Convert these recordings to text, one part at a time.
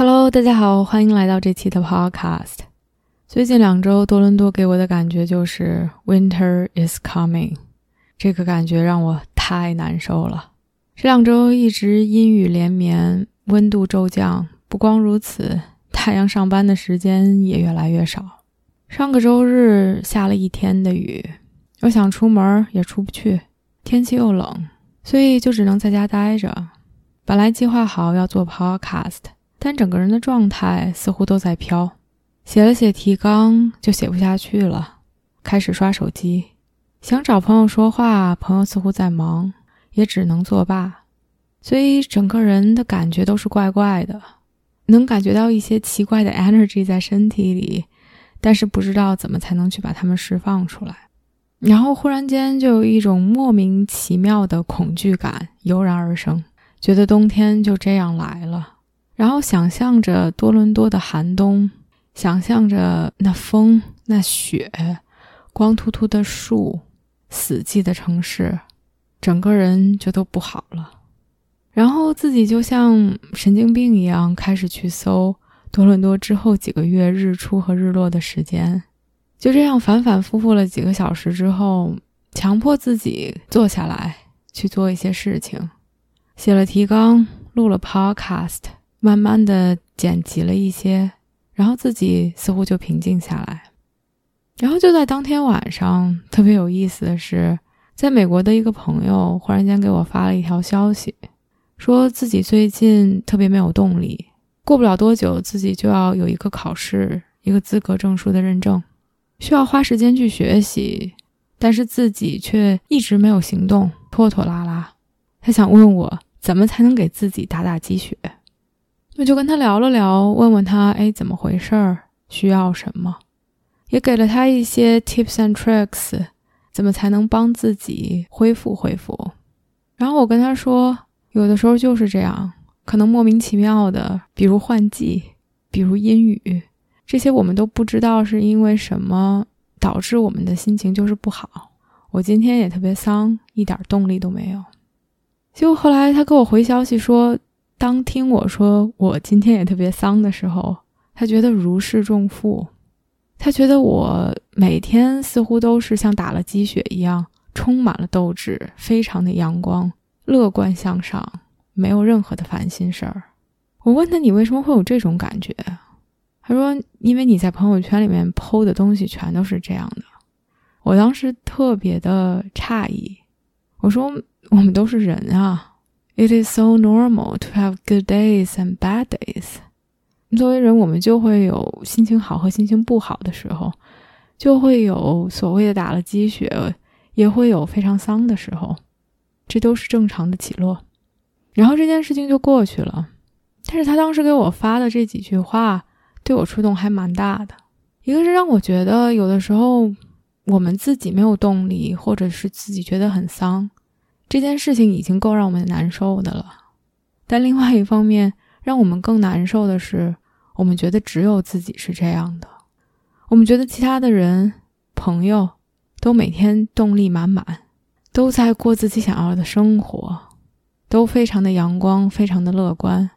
Hello，大家好，欢迎来到这期的 Podcast。最近两周，多伦多给我的感觉就是 Winter is coming，这个感觉让我太难受了。这两周一直阴雨连绵，温度骤降。不光如此，太阳上班的时间也越来越少。上个周日下了一天的雨，我想出门也出不去，天气又冷，所以就只能在家待着。本来计划好要做 Podcast。但整个人的状态似乎都在飘，写了写提纲就写不下去了，开始刷手机，想找朋友说话，朋友似乎在忙，也只能作罢，所以整个人的感觉都是怪怪的，能感觉到一些奇怪的 energy 在身体里，但是不知道怎么才能去把它们释放出来，然后忽然间就有一种莫名其妙的恐惧感油然而生，觉得冬天就这样来了。然后想象着多伦多的寒冬，想象着那风、那雪、光秃秃的树、死寂的城市，整个人就都不好了。然后自己就像神经病一样，开始去搜多伦多之后几个月日出和日落的时间。就这样反反复复了几个小时之后，强迫自己坐下来去做一些事情，写了提纲，录了 podcast。慢慢的剪辑了一些，然后自己似乎就平静下来。然后就在当天晚上，特别有意思的是，在美国的一个朋友忽然间给我发了一条消息，说自己最近特别没有动力，过不了多久自己就要有一个考试，一个资格证书的认证，需要花时间去学习，但是自己却一直没有行动，拖拖拉拉。他想问我怎么才能给自己打打鸡血。我就跟他聊了聊，问问他，哎，怎么回事儿？需要什么？也给了他一些 tips and tricks，怎么才能帮自己恢复恢复？然后我跟他说，有的时候就是这样，可能莫名其妙的，比如换季，比如阴雨，这些我们都不知道是因为什么导致我们的心情就是不好。我今天也特别丧，一点动力都没有。结果后来他给我回消息说。当听我说我今天也特别丧的时候，他觉得如释重负。他觉得我每天似乎都是像打了鸡血一样，充满了斗志，非常的阳光、乐观向上，没有任何的烦心事儿。我问他：“你为什么会有这种感觉？”他说：“因为你在朋友圈里面剖的东西全都是这样的。”我当时特别的诧异，我说：“我们都是人啊。” It is so normal to have good days and bad days。作为人，我们就会有心情好和心情不好的时候，就会有所谓的打了鸡血，也会有非常丧的时候，这都是正常的起落。然后这件事情就过去了。但是他当时给我发的这几句话，对我触动还蛮大的。一个是让我觉得，有的时候我们自己没有动力，或者是自己觉得很丧。这件事情已经够让我们难受的了，但另外一方面，让我们更难受的是，我们觉得只有自己是这样的，我们觉得其他的人、朋友都每天动力满满，都在过自己想要的生活，都非常的阳光，非常的乐观，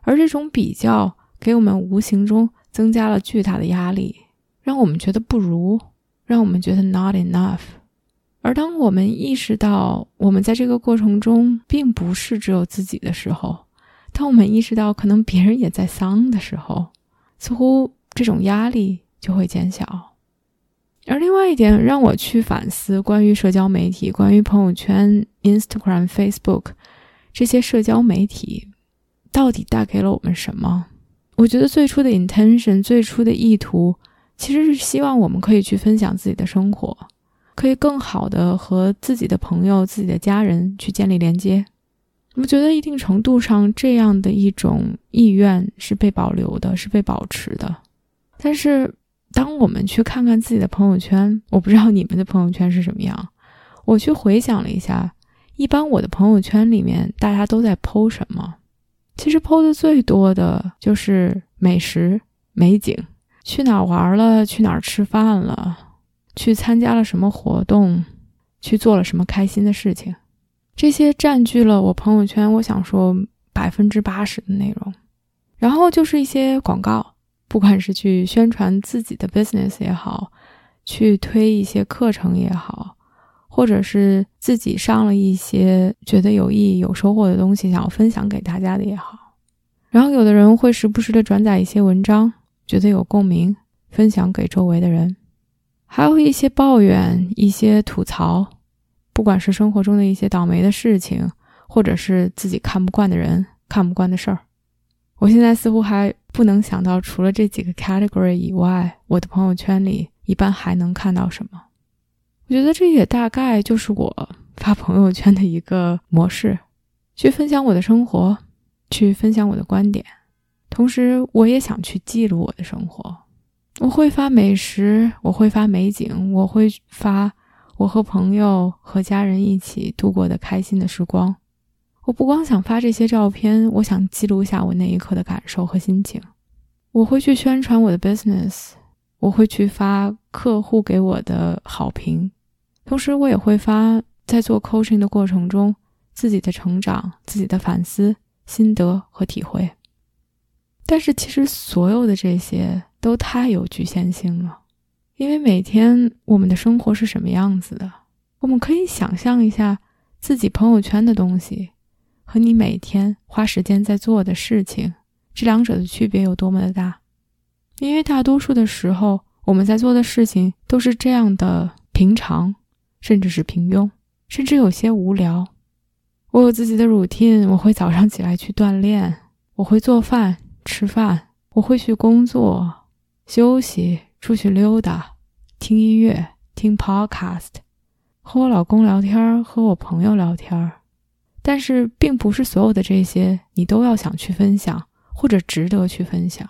而这种比较给我们无形中增加了巨大的压力，让我们觉得不如，让我们觉得 not enough。而当我们意识到我们在这个过程中并不是只有自己的时候，当我们意识到可能别人也在丧的时候，似乎这种压力就会减小。而另外一点让我去反思关于社交媒体、关于朋友圈、Instagram、Facebook 这些社交媒体到底带给了我们什么？我觉得最初的 intention、最初的意图其实是希望我们可以去分享自己的生活。可以更好的和自己的朋友、自己的家人去建立连接，我觉得一定程度上，这样的一种意愿是被保留的，是被保持的。但是，当我们去看看自己的朋友圈，我不知道你们的朋友圈是什么样。我去回想了一下，一般我的朋友圈里面大家都在 PO 什么？其实 PO 的最多的就是美食、美景，去哪儿玩了，去哪儿吃饭了，去参加了什么活动，去做了什么开心的事情。这些占据了我朋友圈，我想说百分之八十的内容，然后就是一些广告，不管是去宣传自己的 business 也好，去推一些课程也好，或者是自己上了一些觉得有意义、有收获的东西，想要分享给大家的也好，然后有的人会时不时的转载一些文章，觉得有共鸣，分享给周围的人，还有一些抱怨、一些吐槽。不管是生活中的一些倒霉的事情，或者是自己看不惯的人、看不惯的事儿，我现在似乎还不能想到除了这几个 category 以外，我的朋友圈里一般还能看到什么。我觉得这也大概就是我发朋友圈的一个模式，去分享我的生活，去分享我的观点，同时我也想去记录我的生活。我会发美食，我会发美景，我会发。我和朋友和家人一起度过的开心的时光，我不光想发这些照片，我想记录下我那一刻的感受和心情。我会去宣传我的 business，我会去发客户给我的好评，同时我也会发在做 coaching 的过程中自己的成长、自己的反思、心得和体会。但是其实所有的这些都太有局限性了。因为每天我们的生活是什么样子的，我们可以想象一下自己朋友圈的东西和你每天花时间在做的事情，这两者的区别有多么的大。因为大多数的时候，我们在做的事情都是这样的平常，甚至是平庸，甚至有些无聊。我有自己的 routine，我会早上起来去锻炼，我会做饭吃饭，我会去工作休息。出去溜达，听音乐，听 podcast，和我老公聊天，和我朋友聊天。但是，并不是所有的这些你都要想去分享，或者值得去分享。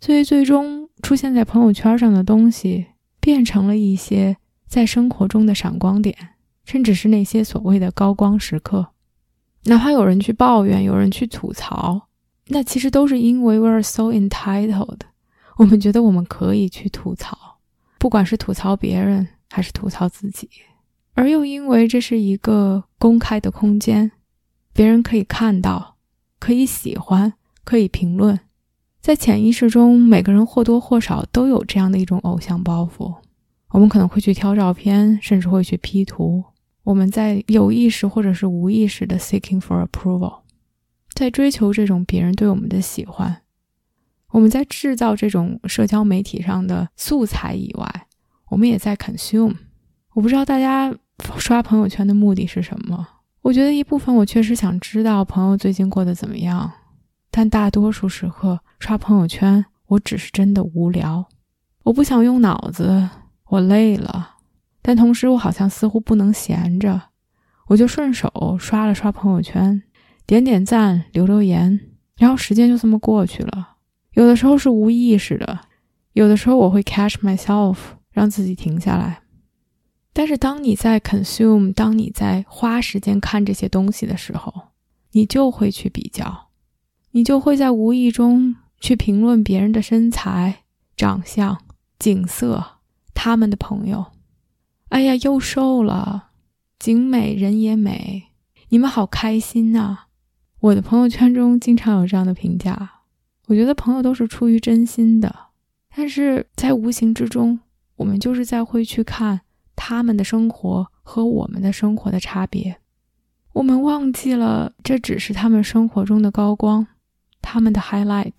所以，最终出现在朋友圈上的东西，变成了一些在生活中的闪光点，甚至是那些所谓的高光时刻。哪怕有人去抱怨，有人去吐槽，那其实都是因为 we're so entitled。我们觉得我们可以去吐槽，不管是吐槽别人还是吐槽自己，而又因为这是一个公开的空间，别人可以看到，可以喜欢，可以评论。在潜意识中，每个人或多或少都有这样的一种偶像包袱。我们可能会去挑照片，甚至会去 P 图。我们在有意识或者是无意识的 seeking for approval，在追求这种别人对我们的喜欢。我们在制造这种社交媒体上的素材以外，我们也在 consume。我不知道大家刷朋友圈的目的是什么。我觉得一部分我确实想知道朋友最近过得怎么样，但大多数时刻刷朋友圈，我只是真的无聊。我不想用脑子，我累了，但同时我好像似乎不能闲着，我就顺手刷了刷朋友圈，点点赞，留留言，然后时间就这么过去了。有的时候是无意识的，有的时候我会 catch myself，让自己停下来。但是当你在 consume，当你在花时间看这些东西的时候，你就会去比较，你就会在无意中去评论别人的身材、长相、景色，他们的朋友。哎呀，又瘦了，景美人也美，你们好开心呐！我的朋友圈中经常有这样的评价。我觉得朋友都是出于真心的，但是在无形之中，我们就是在会去看他们的生活和我们的生活的差别。我们忘记了这只是他们生活中的高光，他们的 highlight。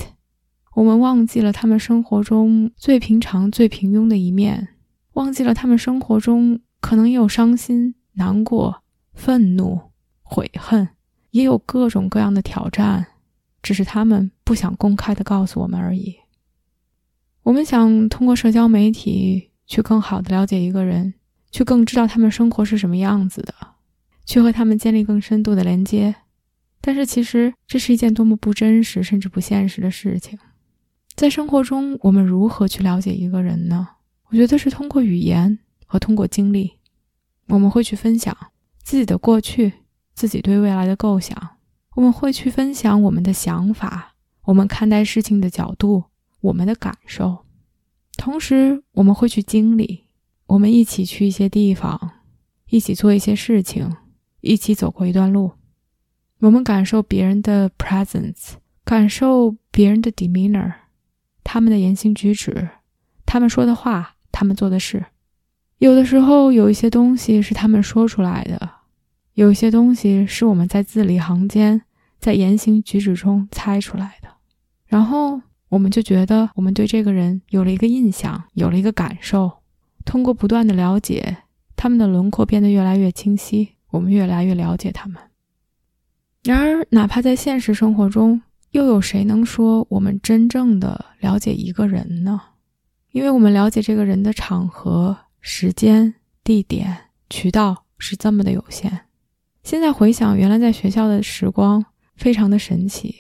我们忘记了他们生活中最平常、最平庸的一面，忘记了他们生活中可能也有伤心、难过、愤怒、悔恨，也有各种各样的挑战。只是他们不想公开的告诉我们而已。我们想通过社交媒体去更好的了解一个人，去更知道他们生活是什么样子的，去和他们建立更深度的连接。但是其实这是一件多么不真实甚至不现实的事情。在生活中，我们如何去了解一个人呢？我觉得是通过语言和通过经历。我们会去分享自己的过去，自己对未来的构想。我们会去分享我们的想法，我们看待事情的角度，我们的感受。同时，我们会去经历，我们一起去一些地方，一起做一些事情，一起走过一段路。我们感受别人的 presence，感受别人的 demeanor，他们的言行举止，他们说的话，他们做的事。有的时候，有一些东西是他们说出来的，有一些东西是我们在字里行间、在言行举止中猜出来的。然后，我们就觉得我们对这个人有了一个印象，有了一个感受。通过不断的了解，他们的轮廓变得越来越清晰，我们越来越了解他们。然而，哪怕在现实生活中，又有谁能说我们真正的了解一个人呢？因为我们了解这个人的场合。时间、地点、渠道是这么的有限。现在回想，原来在学校的时光非常的神奇，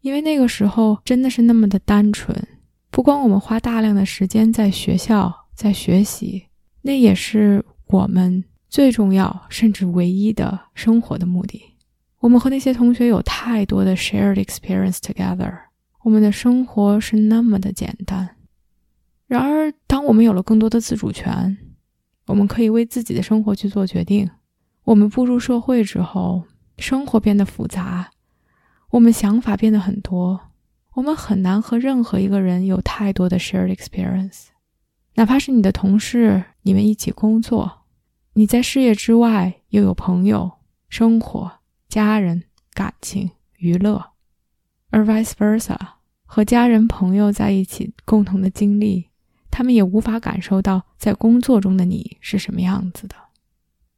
因为那个时候真的是那么的单纯。不光我们花大量的时间在学校在学习，那也是我们最重要甚至唯一的生活的目的。我们和那些同学有太多的 shared experience together，我们的生活是那么的简单。然而，当我们有了更多的自主权，我们可以为自己的生活去做决定。我们步入社会之后，生活变得复杂，我们想法变得很多，我们很难和任何一个人有太多的 shared experience。哪怕是你的同事，你们一起工作，你在事业之外又有朋友、生活、家人、感情、娱乐，而 vice versa，和家人朋友在一起共同的经历。他们也无法感受到在工作中的你是什么样子的。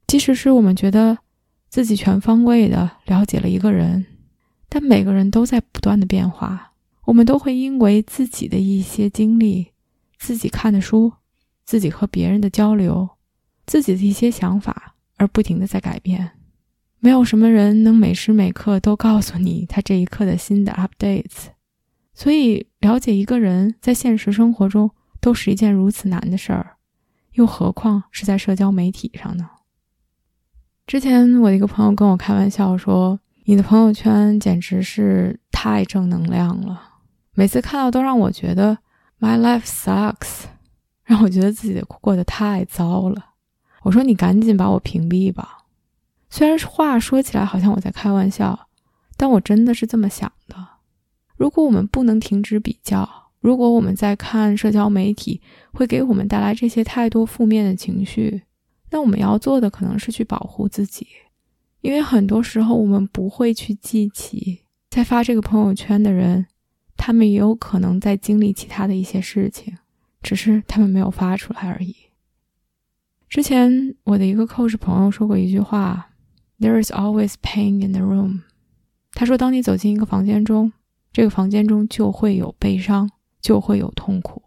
即使是我们觉得自己全方位的了解了一个人，但每个人都在不断的变化。我们都会因为自己的一些经历、自己看的书、自己和别人的交流、自己的一些想法而不停的在改变。没有什么人能每时每刻都告诉你他这一刻的新的 updates。所以，了解一个人在现实生活中。都是一件如此难的事儿，又何况是在社交媒体上呢？之前我的一个朋友跟我开玩笑说：“你的朋友圈简直是太正能量了，每次看到都让我觉得 my life sucks，让我觉得自己过得太糟了。”我说：“你赶紧把我屏蔽吧。”虽然话说起来好像我在开玩笑，但我真的是这么想的。如果我们不能停止比较，如果我们在看社交媒体，会给我们带来这些太多负面的情绪，那我们要做的可能是去保护自己，因为很多时候我们不会去记起，在发这个朋友圈的人，他们也有可能在经历其他的一些事情，只是他们没有发出来而已。之前我的一个 coach 朋友说过一句话：“There is always pain in the room。”他说，当你走进一个房间中，这个房间中就会有悲伤。就会有痛苦，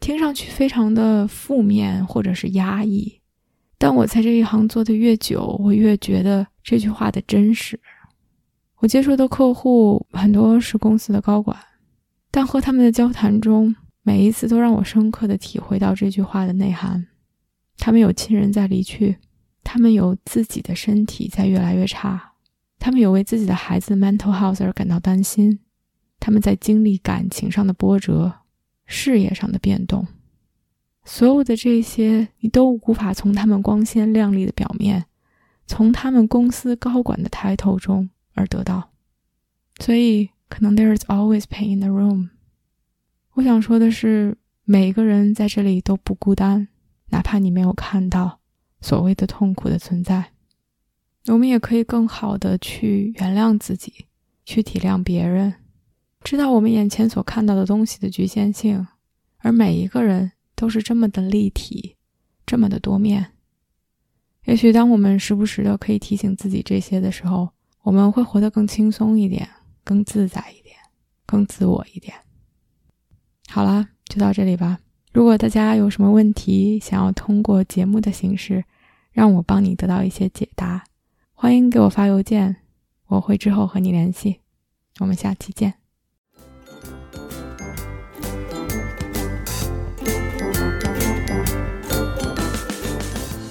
听上去非常的负面或者是压抑。但我在这一行做的越久，我越觉得这句话的真实。我接触的客户很多是公司的高管，但和他们的交谈中，每一次都让我深刻的体会到这句话的内涵。他们有亲人在离去，他们有自己的身体在越来越差，他们有为自己的孩子 mental health 而感到担心。他们在经历感情上的波折，事业上的变动，所有的这些你都无法从他们光鲜亮丽的表面，从他们公司高管的抬头中而得到。所以，可能 there is always pain in the room。我想说的是，每一个人在这里都不孤单，哪怕你没有看到所谓的痛苦的存在，我们也可以更好的去原谅自己，去体谅别人。知道我们眼前所看到的东西的局限性，而每一个人都是这么的立体，这么的多面。也许当我们时不时的可以提醒自己这些的时候，我们会活得更轻松一点，更自在一点，更自我一点。好啦，就到这里吧。如果大家有什么问题想要通过节目的形式让我帮你得到一些解答，欢迎给我发邮件。我会之后和你联系。我们下期见。